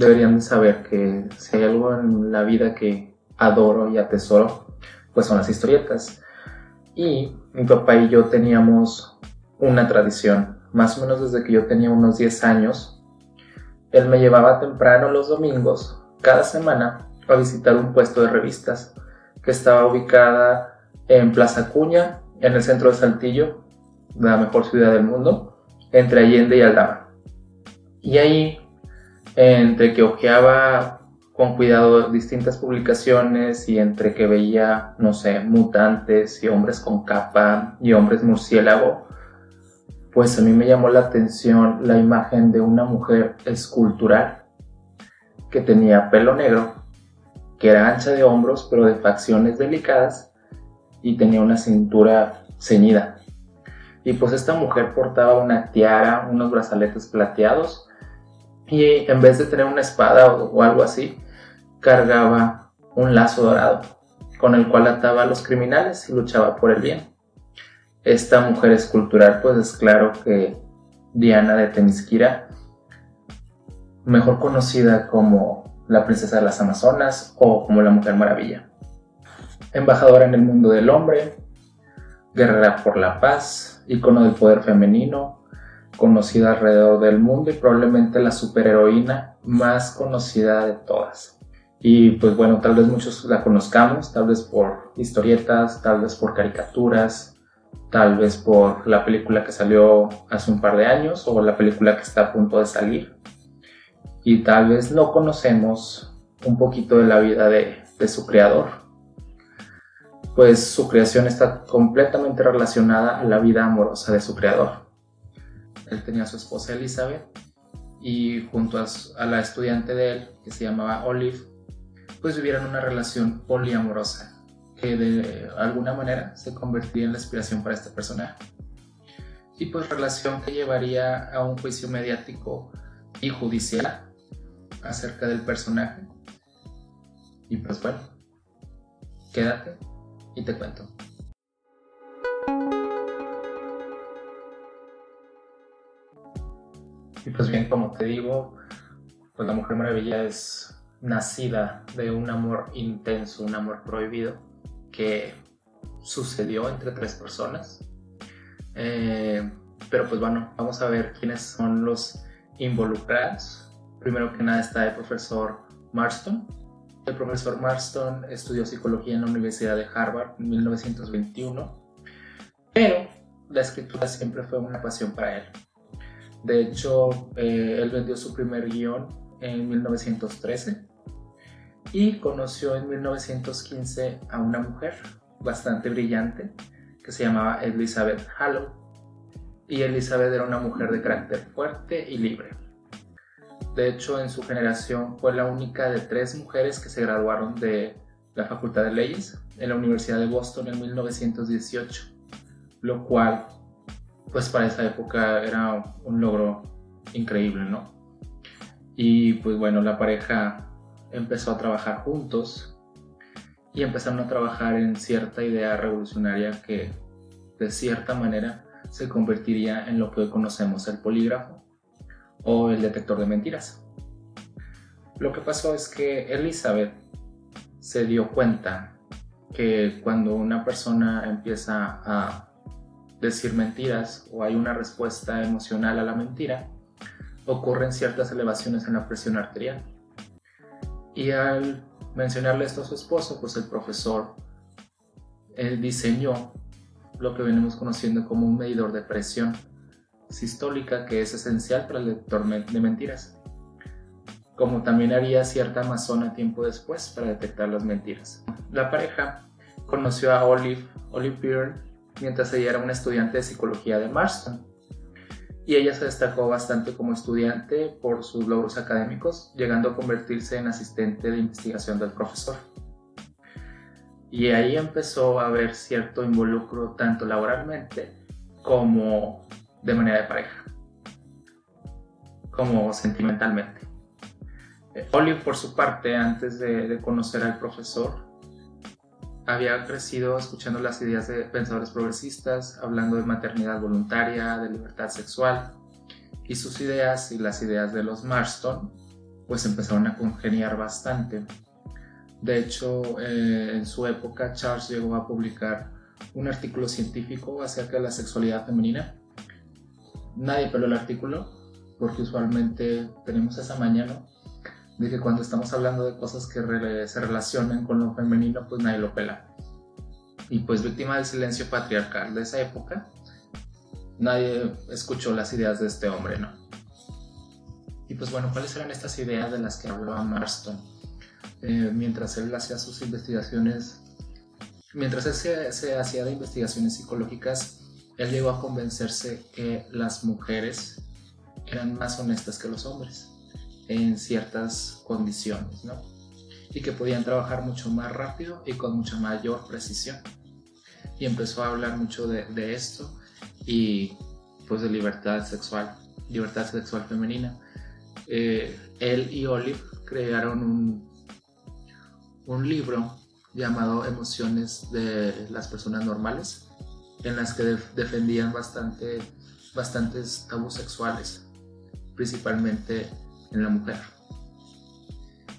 deberían de saber que si hay algo en la vida que adoro y atesoro, pues son las historietas. Y mi papá y yo teníamos una tradición, más o menos desde que yo tenía unos 10 años. Él me llevaba temprano los domingos, cada semana, a visitar un puesto de revistas que estaba ubicada en Plaza Cuña, en el centro de Saltillo, la mejor ciudad del mundo, entre Allende y Aldama. Y ahí, entre que ojeaba con cuidado distintas publicaciones y entre que veía, no sé, mutantes y hombres con capa y hombres murciélago, pues a mí me llamó la atención la imagen de una mujer escultural que tenía pelo negro, que era ancha de hombros pero de facciones delicadas y tenía una cintura ceñida. Y pues esta mujer portaba una tiara, unos brazaletes plateados y en vez de tener una espada o, algo así, cargaba un lazo dorado con el cual ataba a los criminales y luchaba por el bien. Esta mujer escultural, pues es claro que Diana de Temisquira, mejor conocida como la princesa de las Amazonas o como la Mujer Maravilla. Embajadora en el mundo del hombre, guerrera por la paz, icono del poder femenino, conocida alrededor del mundo y probablemente la superheroína más conocida de todas. Y pues bueno, tal vez muchos la conozcamos, tal vez por historietas, tal vez por caricaturas, tal vez por la película que salió hace un par de años o la película que está a punto de salir. Y tal vez no conocemos un poquito de la vida de, de su creador. Pues su creación está completamente relacionada a la vida amorosa de su creador. Él tenía a su esposa Elizabeth y junto a, la estudiante de él, que se llamaba Olive, pues vivieron una relación poliamorosa que de alguna manera se convertiría en la inspiración para este personaje. Y pues relación que llevaría a un juicio mediático y judicial acerca del personaje. Y pues bueno, quédate y te cuento. Y pues bien, como te digo, pues la Mujer Maravilla es nacida de un amor intenso, un amor prohibido, que sucedió entre tres personas. Eh, pero pues bueno, vamos a ver quiénes son los involucrados. Primero que nada está el profesor Marston. El profesor Marston estudió psicología en la Universidad de Harvard en 1921, pero la escritura siempre fue una pasión para él. De hecho, eh, él vendió su primer guion en 1913 y conoció en 1915 a una mujer bastante brillante que se llamaba Elizabeth Hallow. Y Elizabeth era una mujer de carácter fuerte y libre. De hecho, en su generación fue la única de tres mujeres que se graduaron de la Facultad de Leyes en la Universidad de Boston en 1918, lo cual pues para esa época era un logro increíble, ¿no? Y pues bueno, la pareja empezó a trabajar juntos y empezaron a trabajar en cierta idea revolucionaria que de cierta manera se convertiría en lo que hoy conocemos el polígrafo o el detector de mentiras. Lo que pasó es que Elizabeth se dio cuenta que cuando una persona empieza a decir mentiras o hay una respuesta emocional a la mentira, ocurren ciertas elevaciones en la presión arterial. Y al mencionarle esto a su esposo, pues el profesor él diseñó lo que venimos conociendo como un medidor de presión sistólica que es esencial para el detector de mentiras, como también haría cierta amazona tiempo después para detectar las mentiras. La pareja conoció a Olive, Olive Byrne, mientras ella era una estudiante de psicología de Marston. Y ella se destacó bastante como estudiante por sus logros académicos, llegando a convertirse en asistente de investigación del profesor. Y ahí empezó a haber cierto involucro tanto laboralmente como de manera de pareja, como sentimentalmente. Eh, Olive, por su parte, antes de, de conocer al profesor, había crecido escuchando las ideas de pensadores progresistas, hablando de maternidad voluntaria, de libertad sexual, y sus ideas y las ideas de los Marston pues empezaron a congeniar bastante. De hecho, eh, en su época Charles llegó a publicar un artículo científico acerca de la sexualidad femenina. Nadie peló el artículo porque usualmente tenemos esa mañana de que cuando estamos hablando de cosas que se relacionan con lo femenino, pues nadie lo pela. Y pues víctima del silencio patriarcal de esa época, nadie escuchó las ideas de este hombre, ¿no? Y pues bueno, ¿cuáles eran estas ideas de las que hablaba Marston? Eh, mientras él hacía sus investigaciones, mientras él se, se hacía de investigaciones psicológicas, él llegó a convencerse que las mujeres eran más honestas que los hombres en ciertas condiciones, ¿no? Y que podían trabajar mucho más rápido y con mucha mayor precisión. Y empezó a hablar mucho de, de esto y pues de libertad sexual, libertad sexual femenina. Eh, él y Olive crearon un, un libro llamado Emociones de las personas normales, en las que defendían bastante, bastantes tabús sexuales, principalmente en la mujer.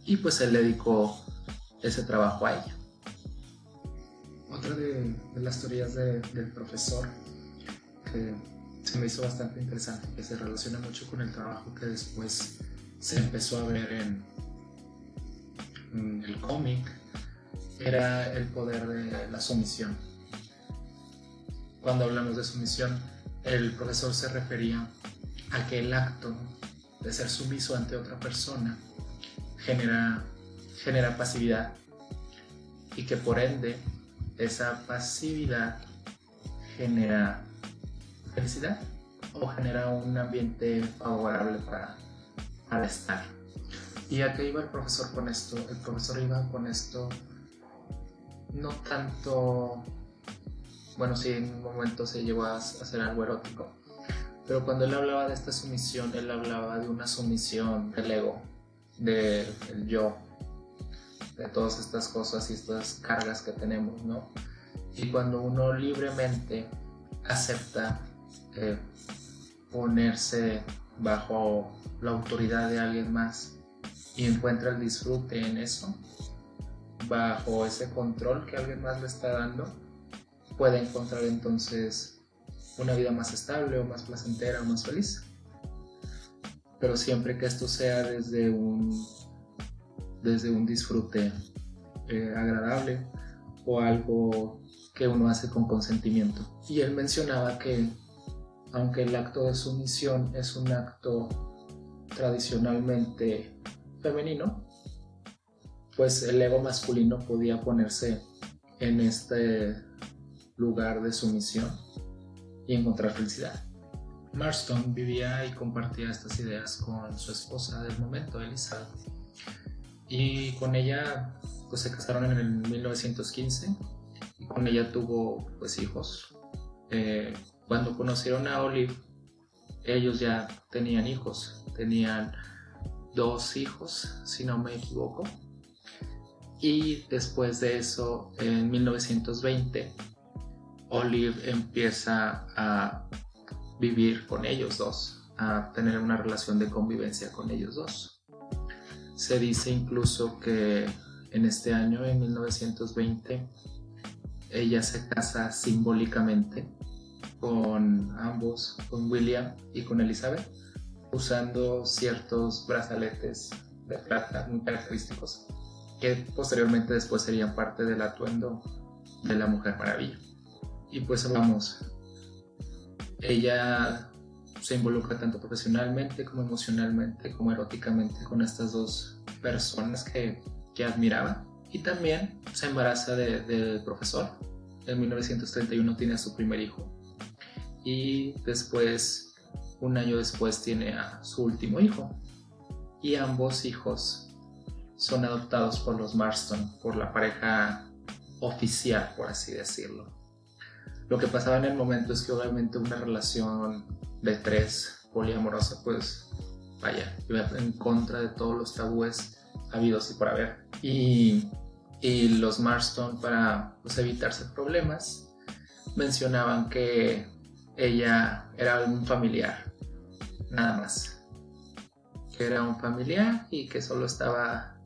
Y pues él dedicó ese trabajo a ella. Otra de, las teorías del profesor que se me hizo bastante interesante, que se relaciona mucho con el trabajo que después se empezó a ver en, el cómic, era el poder de la sumisión. Cuando hablamos de sumisión, el profesor se refería a que el acto de ser sumiso ante otra persona genera, genera pasividad y que por ende esa pasividad genera felicidad o genera un ambiente favorable para, para estar. ¿Y a qué iba el profesor con esto? El profesor iba con esto no tanto, bueno, sí, en un momento se llegó a hacer algo erótico, pero cuando él hablaba de esta sumisión, él hablaba de una sumisión del ego, del yo, de todas estas cosas y estas cargas que tenemos, ¿no? Y cuando uno libremente acepta eh, ponerse bajo la autoridad de alguien más y encuentra el disfrute en eso, bajo ese control que alguien más le está dando, puede encontrar entonces una vida más estable o más placentera o más feliz. Pero siempre que esto sea desde un, desde un disfrute eh, agradable o algo que uno hace con consentimiento. Y él mencionaba que aunque el acto de sumisión es un acto tradicionalmente femenino, pues el ego masculino podía ponerse en este lugar de sumisión y encontrar felicidad. Marston vivía y compartía estas ideas con su esposa del momento, Elisa, y con ella pues se casaron en el 1915 y con ella tuvo pues hijos. Eh, cuando conocieron a Olive, ellos ya tenían hijos, tenían dos hijos, si no me equivoco. Y después de eso, en 1920, Olive empieza a vivir con ellos dos, a tener una relación de convivencia con ellos dos. Se dice incluso que en este año, en 1920, ella se casa simbólicamente con ambos, con William y con Elizabeth, usando ciertos brazaletes de plata muy característicos, que posteriormente después serían parte del atuendo de la Mujer Maravilla. Y pues vamos, ella se involucra tanto profesionalmente como emocionalmente, como eróticamente con estas dos personas que, que admiraba. Y también se embaraza del de profesor. En 1931 tiene a su primer hijo, y después, un año después, tiene a su último hijo. Y ambos hijos son adoptados por los Marston, por la pareja oficial, por así decirlo. Lo que pasaba en el momento es que obviamente una relación de tres poliamorosa, pues vaya, iba en contra de todos los tabúes habidos y por haber. Y, y los Marston, para pues, evitarse problemas, mencionaban que ella era un familiar, nada más. que era un familiar y que solo estaba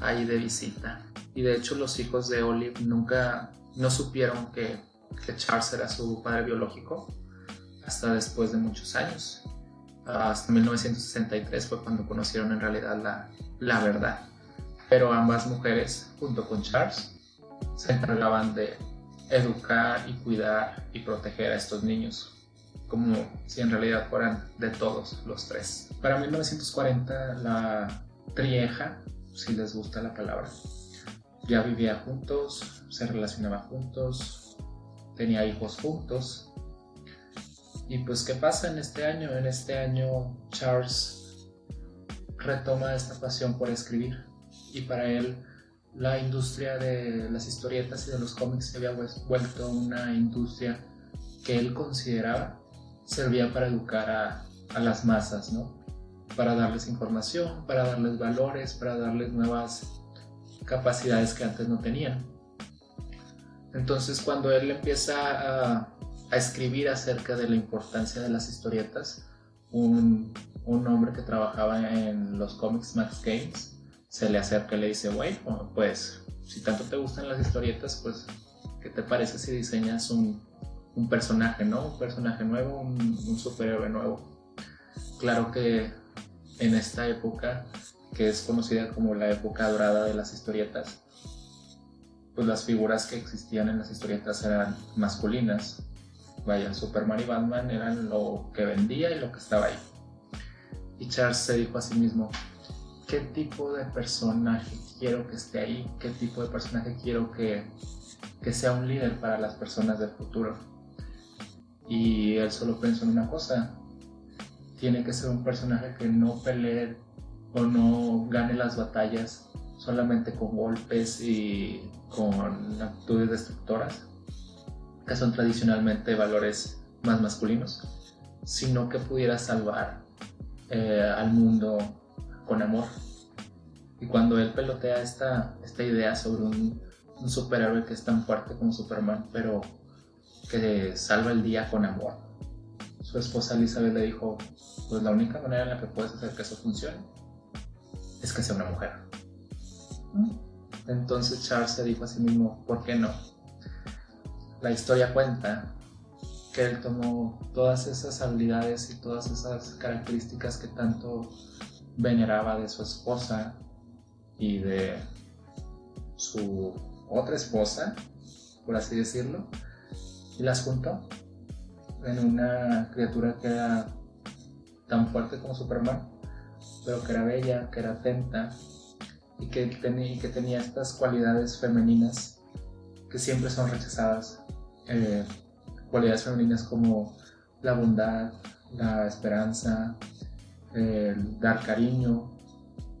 ahí de visita. Y de hecho los hijos de Olive nunca, no supieron que, que Charles era su padre biológico hasta después de muchos años. Hasta 1963 fue cuando conocieron en realidad la, la verdad. Pero ambas mujeres, junto con Charles, se encargaban de educar y cuidar y proteger a estos niños, como si en realidad fueran de todos los tres. Para 1940 la trieja, si les gusta la palabra, ya vivía juntos, se relacionaba juntos, tenía hijos juntos. Y pues, ¿qué pasa en este año? En este año Charles retoma esta pasión por escribir y para él la industria de las historietas y de los cómics se había vuelto una industria que él consideraba servía para educar a, a las masas, ¿no? Para darles información, para darles valores, para darles nuevas capacidades que antes no tenían. Entonces cuando él empieza a, escribir acerca de la importancia de las historietas, un, hombre que trabajaba en los cómics Max Games se le acerca y le dice, bueno, pues si tanto te gustan las historietas, pues ¿qué te parece si diseñas un, personaje, ¿no? Un personaje nuevo, un, un superhéroe nuevo. Claro que en esta época que es conocida como la época dorada de las historietas, pues las figuras que existían en las historietas eran masculinas. Vaya, Superman y Batman eran lo que vendía y lo que estaba ahí. Y Charles se dijo a sí mismo, ¿qué tipo de personaje quiero que esté ahí? ¿Qué tipo de personaje quiero que, que sea un líder para las personas del futuro? Y él solo pensó en una cosa, tiene que ser un personaje que no pelee o no gane las batallas solamente con golpes y con actitudes destructoras, que son tradicionalmente valores más masculinos, sino que pudiera salvar eh, al mundo con amor. Y cuando él pelotea esta, esta idea sobre un, un superhéroe que es tan fuerte como Superman, pero que salva el día con amor, su esposa Elizabeth le dijo, pues la única manera en la que puedes hacer que eso funcione es que sea una mujer. Entonces Charles se dijo a sí mismo, ¿por qué no? La historia cuenta que él tomó todas esas habilidades y todas esas características que tanto veneraba de su esposa y de su otra esposa, por así decirlo, y las juntó en una criatura que era tan fuerte como Superman pero que era bella, que era atenta y que, tenía, estas cualidades femeninas que siempre son rechazadas. Eh, cualidades femeninas como la bondad, la esperanza, el dar cariño.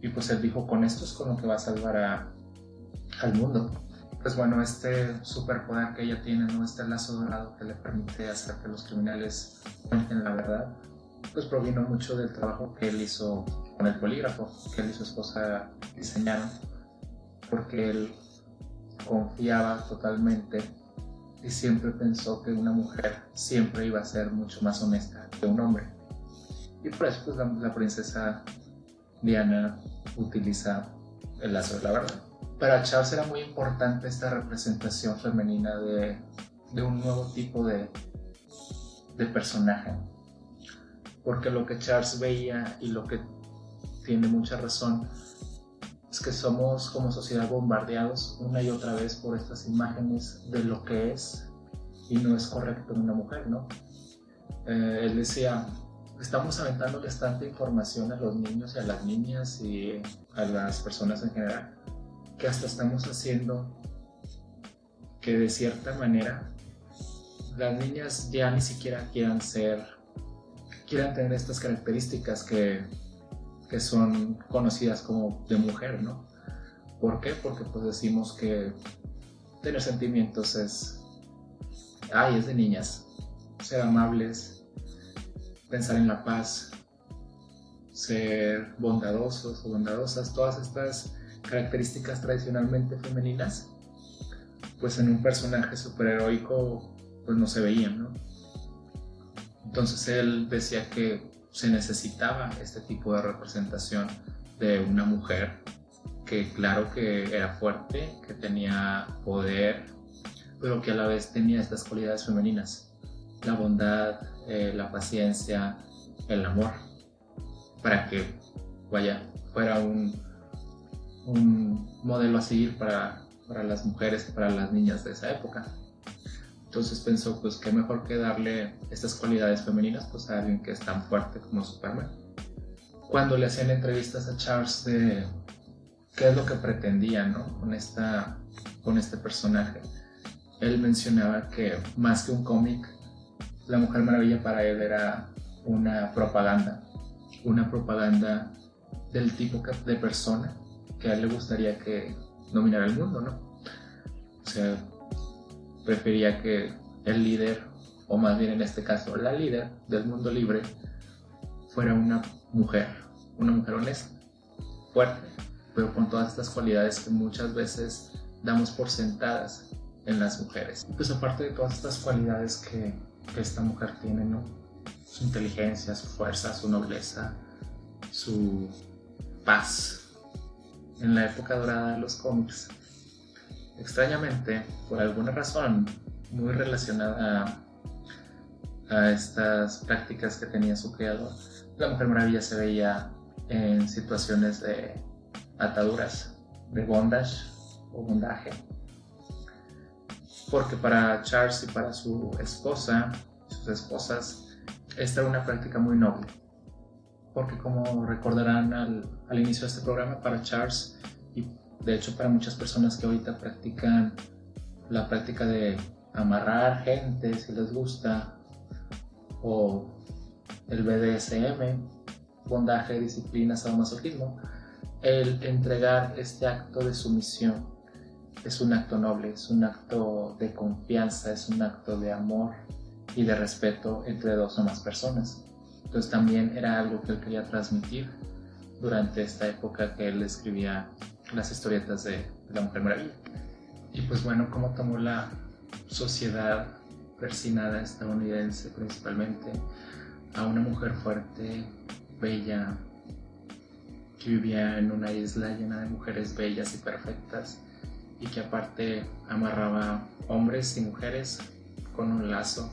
Y pues él dijo, con esto es con lo que va a salvar al mundo. Pues bueno, este superpoder que ella tiene, ¿no? este lazo dorado que le permite hacer que los criminales cuenten la verdad, pues provino mucho del trabajo que él hizo con el polígrafo, que él y su esposa diseñaron, porque él confiaba totalmente y siempre pensó que una mujer siempre iba a ser mucho más honesta que un hombre. Y por eso pues, la, princesa Diana utiliza el lazo de la verdad. Para Charles era muy importante esta representación femenina de, de un nuevo tipo de, de personaje porque lo que Charles veía y lo que tiene mucha razón es que somos como sociedad bombardeados una y otra vez por estas imágenes de lo que es y no es correcto en una mujer, ¿no? Eh, él decía, estamos aventándoles tanta información a los niños y a las niñas y a las personas en general que hasta estamos haciendo que de cierta manera las niñas ya ni siquiera quieran ser quieran tener estas características que, que son conocidas como de mujer, ¿no? ¿Por qué? Porque pues decimos que tener sentimientos es, ay, es de niñas, ser amables, pensar en la paz, ser bondadosos o bondadosas, todas estas características tradicionalmente femeninas, pues en un personaje superheroico pues no se veían, ¿no? Entonces él decía que se necesitaba este tipo de representación de una mujer que claro que era fuerte, que tenía poder, pero que a la vez tenía estas cualidades femeninas, la bondad, eh, la paciencia, el amor, para que, vaya, fuera un, modelo a seguir para, para las mujeres para las niñas de esa época. Entonces pensó, pues qué mejor que darle estas cualidades femeninas pues a alguien que es tan fuerte como Superman. Cuando le hacían entrevistas a Charles de qué es lo que pretendía ¿no? con, esta, con este personaje, él mencionaba que más que un cómic, La Mujer Maravilla para él era una propaganda, una propaganda del tipo de persona que a él le gustaría que dominara el mundo, ¿no? O sea, prefería que el líder, o más bien en este caso la líder del mundo libre, fuera una mujer, una mujer honesta, fuerte, pero con todas estas cualidades que muchas veces damos por sentadas en las mujeres. Pues aparte de todas estas cualidades que, esta mujer tiene, ¿no? Su inteligencia, su fuerza, su nobleza, su paz. En la época dorada de los cómics, extrañamente, por alguna razón muy relacionada a, estas prácticas que tenía su creador, la Mujer Maravilla se veía en situaciones de ataduras, de bondage o bondaje. Porque para Charles y para su esposa, sus esposas, esta era una práctica muy noble. Porque como recordarán al, al inicio de este programa, para Charles de hecho, para muchas personas que ahorita practican la práctica de amarrar gente si les gusta, o el BDSM, bondaje, disciplina, sadomasoquismo, el entregar este acto de sumisión es un acto noble, es un acto de confianza, es un acto de amor y de respeto entre dos o más personas. Entonces también era algo que él quería transmitir durante esta época que él escribía las historietas de, la Mujer Maravilla. Y pues bueno, cómo tomó la sociedad persinada estadounidense principalmente a una mujer fuerte, bella, que vivía en una isla llena de mujeres bellas y perfectas y que aparte amarraba hombres y mujeres con un lazo.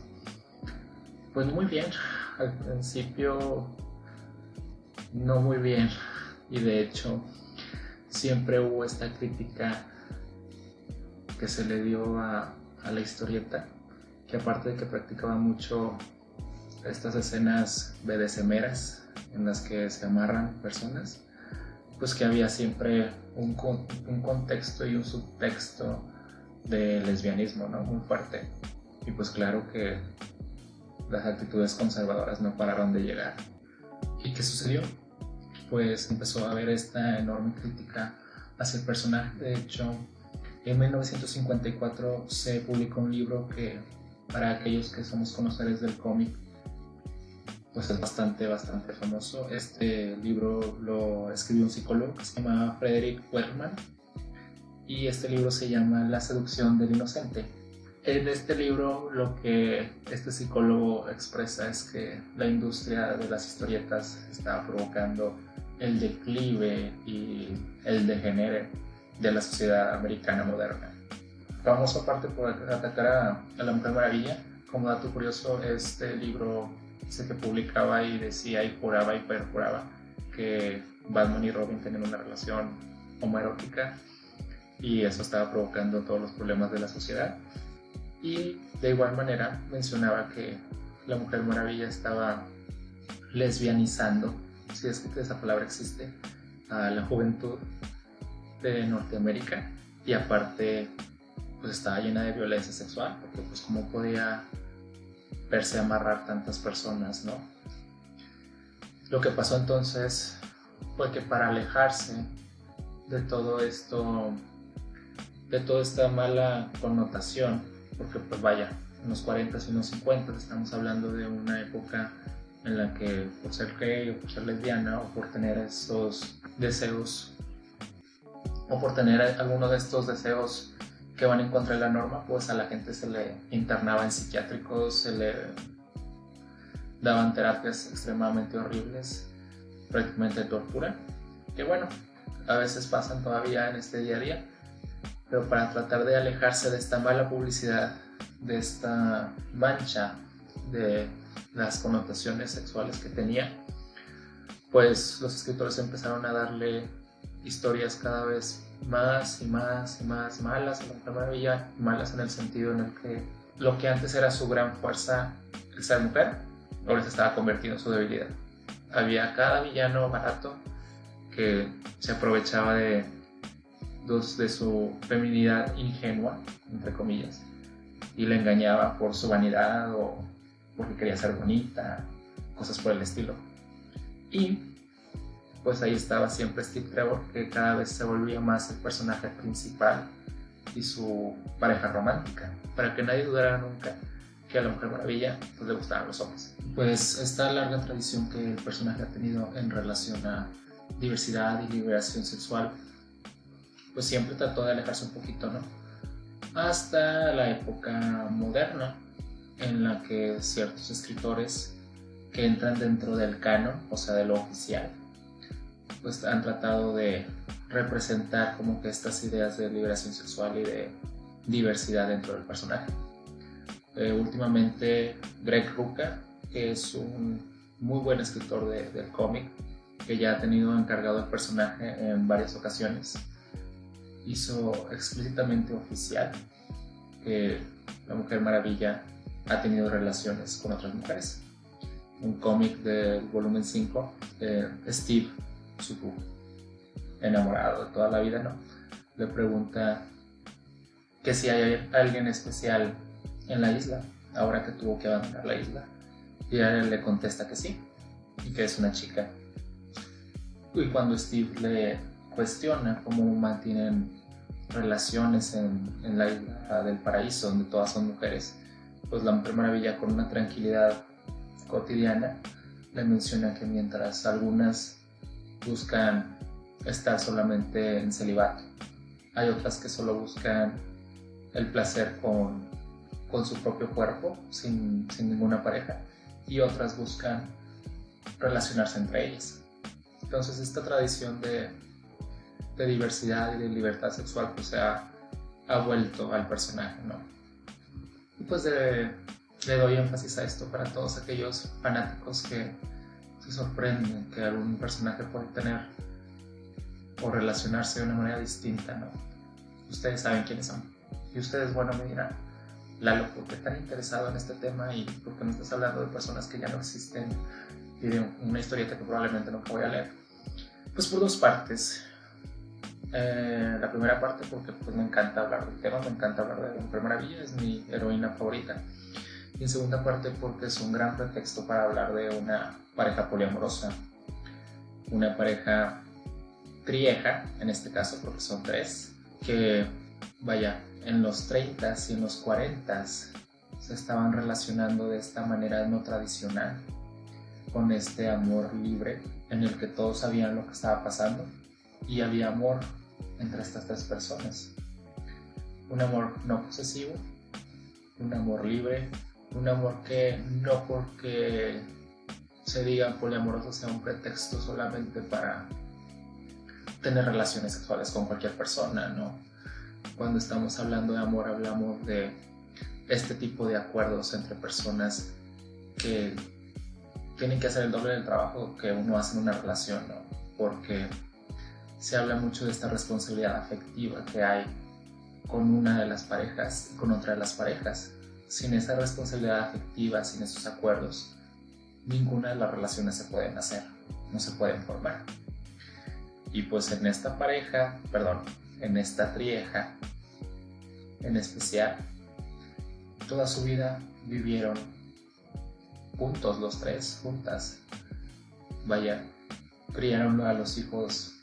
Pues muy bien, al principio no muy bien y de hecho siempre hubo esta crítica que se le dio a, la historieta, que aparte de que practicaba mucho estas escenas bedecemeras en las que se amarran personas, pues que había siempre un, un contexto y un subtexto de lesbianismo, ¿no? Muy fuerte. Y pues claro que las actitudes conservadoras no pararon de llegar. ¿Y qué sucedió? Pues empezó a haber esta enorme crítica hacia el personaje. De hecho, en 1954 se publicó un libro que para aquellos que somos conocedores del cómic, pues es bastante, bastante famoso. Este libro lo escribió un psicólogo que se llama Frederick Werman y este libro se llama La seducción del inocente. En este libro lo que este psicólogo expresa es que la industria de las historietas está provocando el declive y el degenere de la sociedad americana moderna. Vamos aparte por atacar a, la Mujer Maravilla. Como dato curioso, este libro se que publicaba y decía y juraba y perjuraba que Batman y Robin tenían una relación homoerótica y eso estaba provocando todos los problemas de la sociedad. Y de igual manera mencionaba que la Mujer Maravilla estaba lesbianizando si es que esa palabra existe, a la juventud de Norteamérica y aparte pues estaba llena de violencia sexual, porque pues cómo podía verse amarrar tantas personas, ¿no? Lo que pasó entonces fue que para alejarse de todo esto, de toda esta mala connotación, porque pues vaya, en los 40 y en los 50 estamos hablando de una época en la que por ser gay o por ser lesbiana o por tener esos deseos o por tener alguno de estos deseos que van en contra de la norma, pues a la gente se le internaba en psiquiátricos, se le daban terapias extremadamente horribles, prácticamente tortura, que bueno, a veces pasan todavía en este día a día, pero para tratar de alejarse de esta mala publicidad, de esta mancha de las connotaciones sexuales que tenía, pues los escritores empezaron a darle historias cada vez más y más y más malas a la Mujer Maravilla, malas en el sentido en el que lo que antes era su gran fuerza, el ser mujer, ahora se estaba convirtiendo en su debilidad. Había cada villano barato que se aprovechaba de, de su feminidad ingenua, entre comillas, y le engañaba por su vanidad o porque quería ser bonita, cosas por el estilo. Y pues ahí estaba siempre Steve Trevor, que cada vez se volvía más el personaje principal y su pareja romántica, para que nadie dudara nunca que a la Mujer Maravilla pues, le gustaban los hombres. Pues esta larga tradición que el personaje ha tenido en relación a diversidad y liberación sexual, pues siempre trató de alejarse un poquito, ¿no? Hasta la época moderna, en la que ciertos escritores que entran dentro del canon, o sea, de lo oficial, pues han tratado de representar como que estas ideas de liberación sexual y de diversidad dentro del personaje. Eh, últimamente Greg Rucka, que es un muy buen escritor de, del cómic, que ya ha tenido encargado el personaje en varias ocasiones, hizo explícitamente oficial que la Mujer Maravilla ha tenido relaciones con otras mujeres. Un cómic del volumen 5, de Steve su enamorado de toda la vida, ¿no? Le pregunta que si hay alguien especial en la isla, ahora que tuvo que abandonar la isla. Y él le contesta que sí, y que es una chica. Y cuando Steve le cuestiona cómo mantienen relaciones en, en la isla del paraíso, donde todas son mujeres, pues la Mujer Maravilla con una tranquilidad cotidiana le menciona que mientras algunas buscan estar solamente en celibato. Hay otras que solo buscan el placer con, con su propio cuerpo, sin, sin, ninguna pareja, y otras buscan relacionarse entre ellas. Entonces esta tradición de, de diversidad y de libertad sexual pues se ha, vuelto al personaje, ¿no? Y pues le doy énfasis a esto para todos aquellos fanáticos que se sorprende que algún personaje puede tener o relacionarse de una manera distinta, ¿no? Ustedes saben quiénes son. Y ustedes, bueno, me dirán, Lalo, ¿por qué tan interesado en este tema y por qué no estás hablando de personas que ya no existen y de una historieta que probablemente no voy a leer? Pues por dos partes. Eh, la primera parte porque pues me encanta hablar del tema, me encanta hablar de la Maravilla, es mi heroína favorita. Y en segunda parte porque es un gran pretexto para hablar de una pareja poliamorosa, una pareja trieja, en este caso porque son tres, que vaya, en los 30 y en los 40 se estaban relacionando de esta manera no tradicional, con este amor libre en el que todos sabían lo que estaba pasando y había amor entre estas tres personas. Un amor no posesivo, un amor libre, un amor que no porque se diga poliamoroso sea un pretexto solamente para tener relaciones sexuales con cualquier persona, ¿no? Cuando estamos hablando de amor hablamos de este tipo de acuerdos entre personas que tienen que hacer el doble del trabajo que uno hace en una relación, ¿no? Porque se habla mucho de esta responsabilidad afectiva que hay con una de las parejas y con otra de las parejas. Sin esa responsabilidad afectiva, sin esos acuerdos, ninguna de las relaciones se pueden hacer, no se pueden formar. Y pues en esta pareja, perdón, en esta trieja en especial, toda su vida vivieron juntos los tres, juntas. Vaya, criaron a los hijos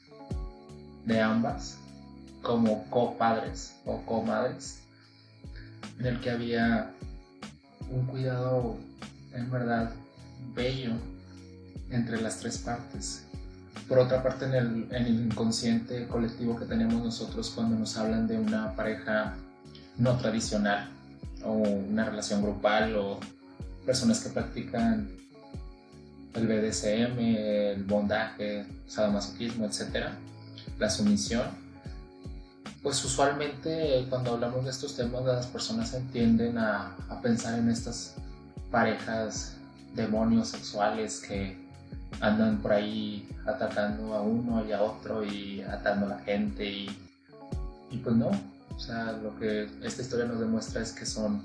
de ambas como copadres o comadres, en el que había un cuidado en verdad bello entre las tres partes. Por otra parte, en el, en el inconsciente colectivo que tenemos nosotros cuando nos hablan de una pareja no tradicional o una relación grupal o personas que practican el BDSM, el bondaje, sadomasoquismo, etc. La sumisión. Pues usualmente cuando hablamos de estos temas las personas tienden a, a pensar en estas parejas demonios sexuales que andan por ahí atacando a uno y a otro y atando a la gente y, y pues no, o sea, lo que esta historia nos demuestra es que son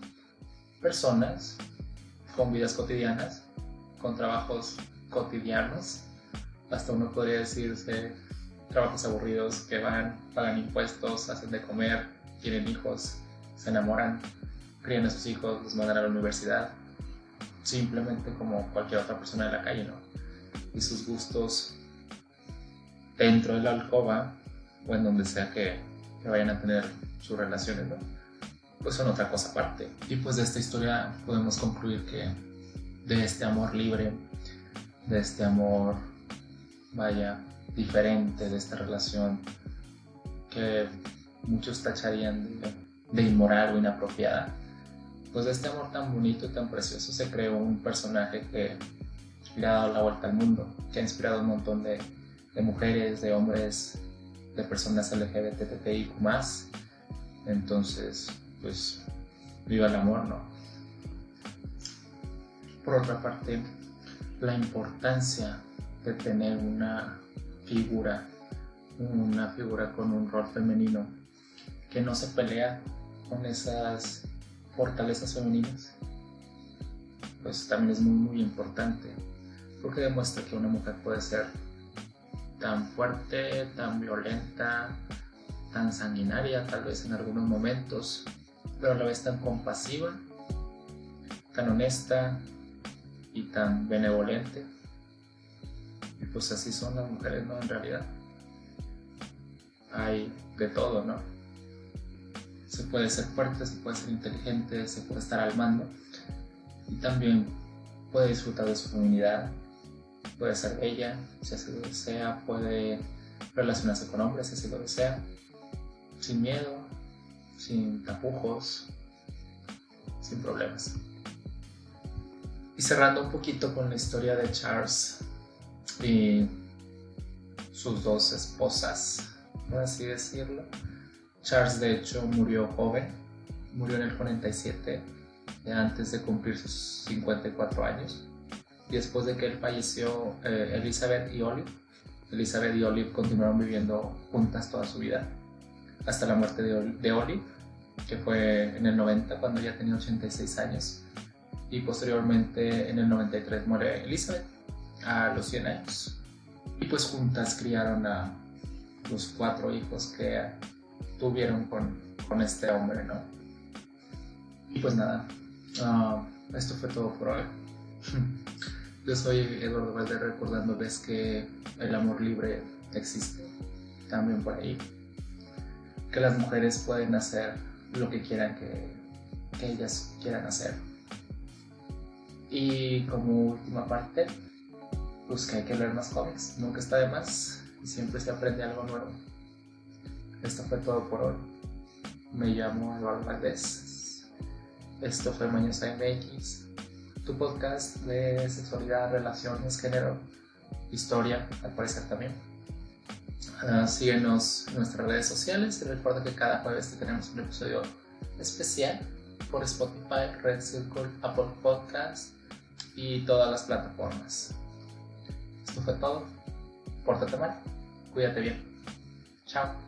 personas con vidas cotidianas, con trabajos cotidianos, hasta uno podría decirse trabajos aburridos que van, pagan impuestos, hacen de comer, tienen hijos, se enamoran, crían a sus hijos, los mandan a la universidad, simplemente como cualquier otra persona de la calle, ¿no? Y sus gustos dentro de la alcoba o en donde sea que, que vayan a tener sus relaciones, ¿no? Pues son otra cosa aparte. Y pues de esta historia podemos concluir que de este amor libre, de este amor, vaya, diferente, de esta relación que muchos tacharían de, inmoral o inapropiada, pues de este amor tan bonito y tan precioso se creó un personaje que le ha dado la vuelta al mundo, que ha inspirado un montón de, mujeres, de hombres, de personas LGBTTIQ Entonces, pues, viva el amor, ¿no? Por otra parte, la importancia de tener una figura, una figura con un rol femenino que no se pelea con esas fortalezas femeninas, pues también es muy, muy importante, porque demuestra que una mujer puede ser tan fuerte, tan violenta, tan sanguinaria tal vez en algunos momentos, pero a la vez tan compasiva, tan honesta y tan benevolente. Y pues así son las mujeres, ¿no? En realidad. Hay de todo, ¿no? se puede ser fuerte, se puede ser inteligente, se puede estar al mando y también puede disfrutar de su feminidad, puede ser bella, si así lo desea, puede relacionarse con hombres si así lo desea, sin miedo, sin tapujos, sin problemas. Y cerrando un poquito con la historia de Charles y sus dos esposas, por así decirlo Charles de hecho murió joven, murió en el 47, antes de cumplir sus 54 años. Después de que él falleció, eh, Elizabeth y Olive, Elizabeth y Olive continuaron viviendo juntas toda su vida, hasta la muerte de, Olive, que fue en el 90 cuando ya tenía 86 años. Y posteriormente en el 93 muere Elizabeth a los 100 años. Y pues juntas criaron a los cuatro hijos que tuvieron con, con este hombre, ¿no? Y pues nada, ah, esto fue todo por hoy. Yo soy Eduardo Valdez recordándoles que el amor libre existe también por ahí. Que las mujeres pueden hacer lo que quieran que, que ellas quieran hacer. Y como última parte, pues que hay que leer más cómics. Nunca está de más y siempre se aprende algo nuevo. Esto fue todo por hoy. Me llamo Eduardo Valdés. Esto fue Mañosa MX, tu podcast de sexualidad, relaciones, género, historia, al parecer también. Uh, síguenos en nuestras redes sociales y recuerda que cada jueves tenemos un episodio especial por Spotify, Red Circle, Apple Podcast y todas las plataformas. Esto fue todo. Pórtate mal. Cuídate bien. Chao.